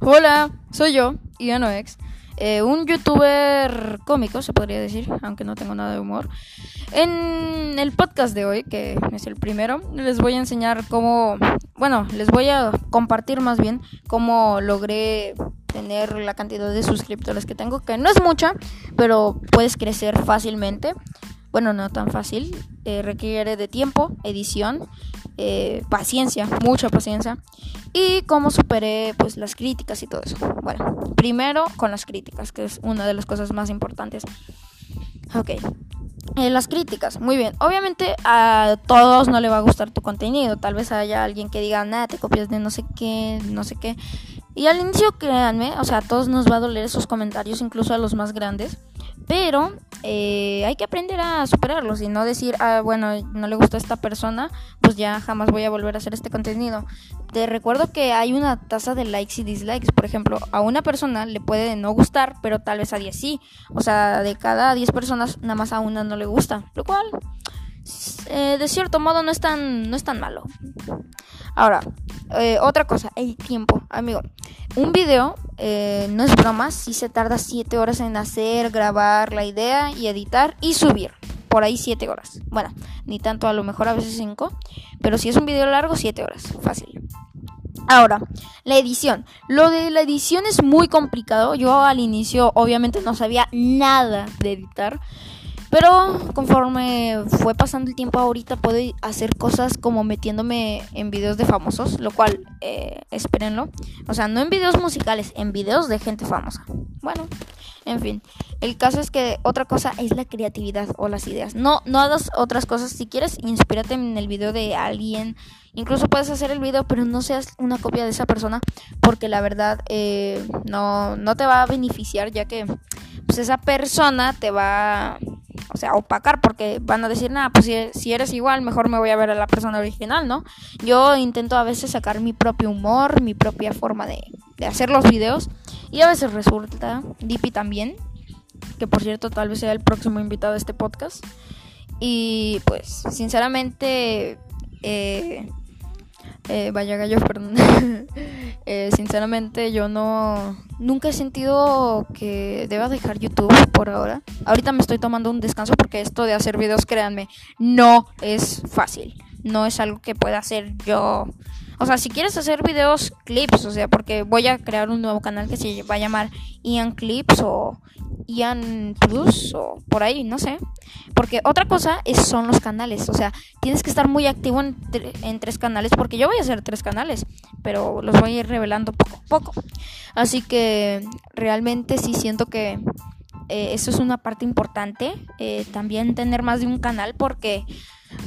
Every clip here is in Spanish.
Hola, soy yo, Ianoex, eh, un youtuber cómico, se podría decir, aunque no tengo nada de humor. En el podcast de hoy, que es el primero, les voy a enseñar cómo, bueno, les voy a compartir más bien cómo logré tener la cantidad de suscriptores que tengo, que no es mucha, pero puedes crecer fácilmente. Bueno, no tan fácil, eh, requiere de tiempo, edición, eh, paciencia, mucha paciencia y cómo superé pues las críticas y todo eso. Bueno, primero con las críticas, que es una de las cosas más importantes. Ok. Eh, las críticas, muy bien. Obviamente a todos no le va a gustar tu contenido. Tal vez haya alguien que diga, nada, te copias de no sé qué, no sé qué. Y al inicio, créanme, o sea, a todos nos va a doler esos comentarios, incluso a los más grandes. Pero eh, hay que aprender a superarlos y no decir, ah, bueno, no le gusta a esta persona, pues ya jamás voy a volver a hacer este contenido. Te recuerdo que hay una tasa de likes y dislikes. Por ejemplo, a una persona le puede no gustar, pero tal vez a 10 sí. O sea, de cada 10 personas, nada más a una no le gusta. Lo cual, eh, de cierto modo, no es tan, no es tan malo. Ahora, eh, otra cosa, el tiempo, amigo. Un video, eh, no es broma, si se tarda 7 horas en hacer, grabar la idea y editar y subir. Por ahí 7 horas. Bueno, ni tanto, a lo mejor a veces 5. Pero si es un video largo, 7 horas. Fácil. Ahora, la edición. Lo de la edición es muy complicado. Yo al inicio obviamente no sabía nada de editar. Pero conforme fue pasando el tiempo ahorita puedo hacer cosas como metiéndome en videos de famosos, lo cual, eh, espérenlo. O sea, no en videos musicales, en videos de gente famosa. Bueno, en fin. El caso es que otra cosa es la creatividad o las ideas. No, no hagas otras cosas. Si quieres, inspírate en el video de alguien. Incluso puedes hacer el video, pero no seas una copia de esa persona. Porque la verdad eh, no, no te va a beneficiar ya que pues, esa persona te va sea, opacar, porque van a decir, nada, pues si, eres igual, mejor me voy a ver a la persona original, ¿no? Yo intento a veces sacar mi propio humor, mi propia forma de, de hacer los videos, y a veces resulta, Dippy también, que por cierto tal vez sea el próximo invitado de este podcast, y pues, sinceramente, eh, eh, vaya gallo, perdón. eh, sinceramente yo no... Nunca he sentido que deba dejar YouTube por ahora. Ahorita me estoy tomando un descanso porque esto de hacer videos, créanme, no es fácil. No es algo que pueda hacer yo. O sea, si quieres hacer videos, clips, o sea, porque voy a crear un nuevo canal que se va a llamar Ian Clips o Ian Plus o por ahí, no sé. Porque otra cosa es, son los canales. O sea, tienes que estar muy activo en, tres canales. Porque yo voy a hacer tres canales. Pero los voy a ir revelando poco a poco. Así que realmente sí siento que eh, eso es una parte importante. Eh, también tener más de un canal. Porque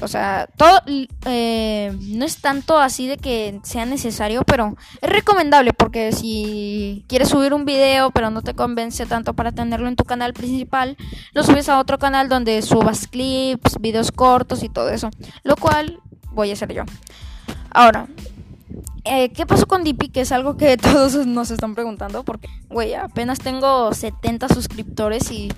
o sea, todo eh, no es tanto así de que sea necesario, pero es recomendable porque si quieres subir un video pero no te convence tanto para tenerlo en tu canal principal, lo subes a otro canal donde subas clips, videos cortos y todo eso, lo cual voy a hacer yo. Ahora, eh, ¿qué pasó con Dippy? Que es algo que todos nos están preguntando porque, güey, apenas tengo 70 suscriptores y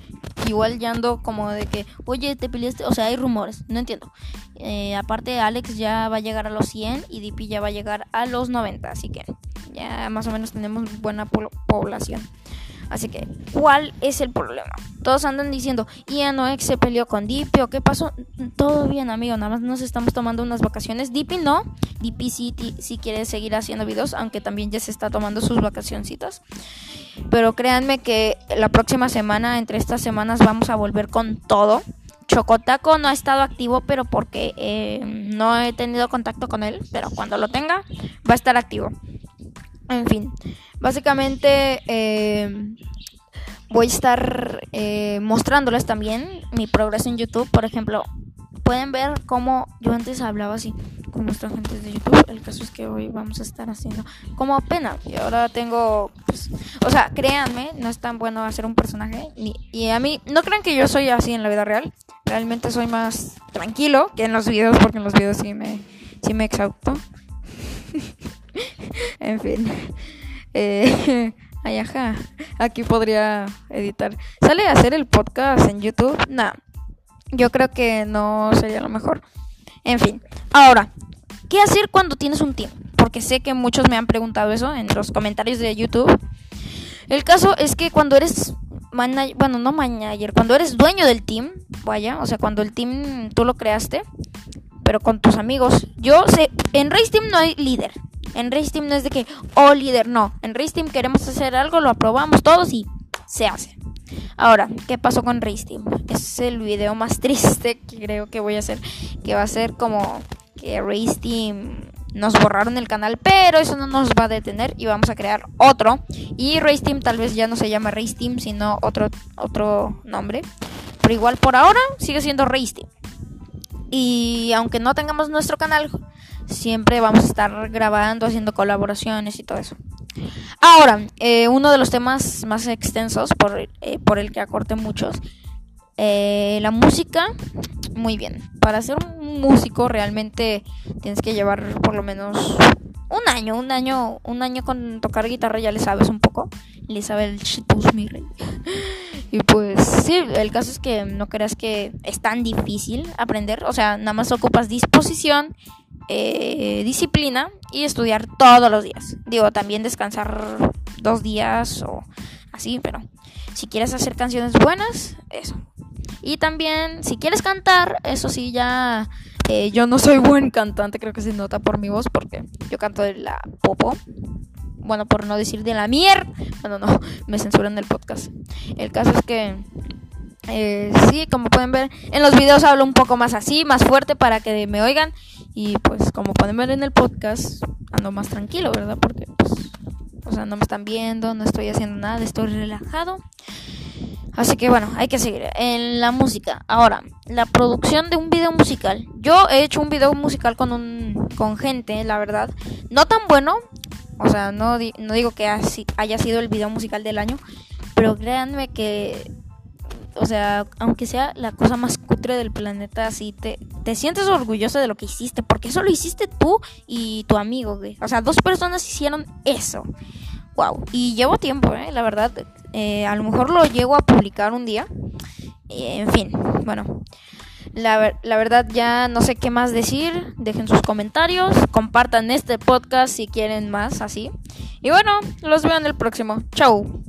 igual ya ando como de que, oye, te peleaste, o sea, hay rumores, no entiendo. Eh, aparte, Alex ya va a llegar a los 100 y DP ya va a llegar a los 90, así que ya más o menos tenemos buena población. Así que, ¿cuál es el problema? Todos andan diciendo, Ian se peleó con Dippy o qué pasó. Todo bien, amigo, nada más nos estamos tomando unas vacaciones. Dippy no, Dippy sí quiere seguir haciendo videos, aunque también ya se está tomando sus vacacioncitas. Pero créanme que la próxima semana, entre estas semanas, vamos a volver con todo. Chocotaco no ha estado activo, pero porque eh, no he tenido contacto con él. Pero cuando lo tenga, va a estar activo. En fin, básicamente eh, voy a estar eh, mostrándoles también mi progreso en YouTube. Por ejemplo, pueden ver cómo yo antes hablaba así con nuestra gente de YouTube. El caso es que hoy vamos a estar haciendo como pena. Y ahora tengo, pues, o sea, créanme, no es tan bueno hacer un personaje. y a mí, no crean que yo soy así en la vida real. Realmente soy más tranquilo que en los videos, porque en los videos sí me, sí me exhausto. En fin. Eh, ay, ajá. Aquí podría editar. ¿Sale a hacer el podcast en YouTube? No. Yo creo que no sería lo mejor. En fin. Ahora, ¿qué hacer cuando tienes un team? porque sé que muchos me han preguntado eso en los comentarios de YouTube. El caso es que cuando eres manager, bueno, no manager, cuando eres dueño del team, vaya, o sea, cuando el team tú lo creaste, pero con tus amigos. Yo sé, en Race Team no hay líder. En Race Team no es de que, oh líder, no. En Race Team queremos hacer algo, lo aprobamos todos y se hace. Ahora, ¿qué pasó con Race Team? Es el video más triste que creo que voy a hacer. Que va a ser como que Race Team nos borraron el canal, pero eso no nos va a detener y vamos a crear otro. Y Race Team tal vez ya no se llama Race Team, sino otro, otro nombre. Pero igual por ahora sigue siendo Race Team. Y aunque no tengamos nuestro canal, siempre vamos a estar grabando, haciendo colaboraciones y todo eso. Ahora, eh, uno de los temas más extensos por, eh, por el que acorté muchos, eh, la música, muy bien. Para ser un músico realmente tienes que llevar por lo menos un año, un año, un año con tocar guitarra ya le sabes un poco. Le sabe el mi rey. Y pues sí, el caso es que no creas que es tan difícil aprender. O sea, nada más ocupas disposición eh, disciplina y estudiar todos los días. Digo, también descansar dos días o así, pero si quieres hacer canciones buenas, eso. Y también, si quieres cantar, eso sí, ya eh, yo no soy buen cantante, creo que se nota por mi voz, porque yo canto de la popo. Bueno, por no decir de la mier. Bueno, no, me censuran el podcast. El caso es que eh, sí, como pueden ver, en los videos hablo un poco más así, más fuerte para que me oigan. Y pues como pueden ver en el podcast, ando más tranquilo, ¿verdad? Porque pues, o sea, no me están viendo, no estoy haciendo nada, estoy relajado. Así que bueno, hay que seguir. En la música. Ahora, la producción de un video musical. Yo he hecho un video musical con un con gente, la verdad. No tan bueno. O sea, no, no digo que haya sido el video musical del año. Pero créanme que o sea, aunque sea la cosa más cutre del planeta, así te, te sientes orgulloso de lo que hiciste, porque eso lo hiciste tú y tu amigo. O sea, dos personas hicieron eso. Wow. Y llevo tiempo, ¿eh? La verdad, eh, a lo mejor lo llego a publicar un día. Eh, en fin, bueno. La, la, verdad ya no sé qué más decir. Dejen sus comentarios. Compartan este podcast si quieren más así. Y bueno, los veo en el próximo. Chau.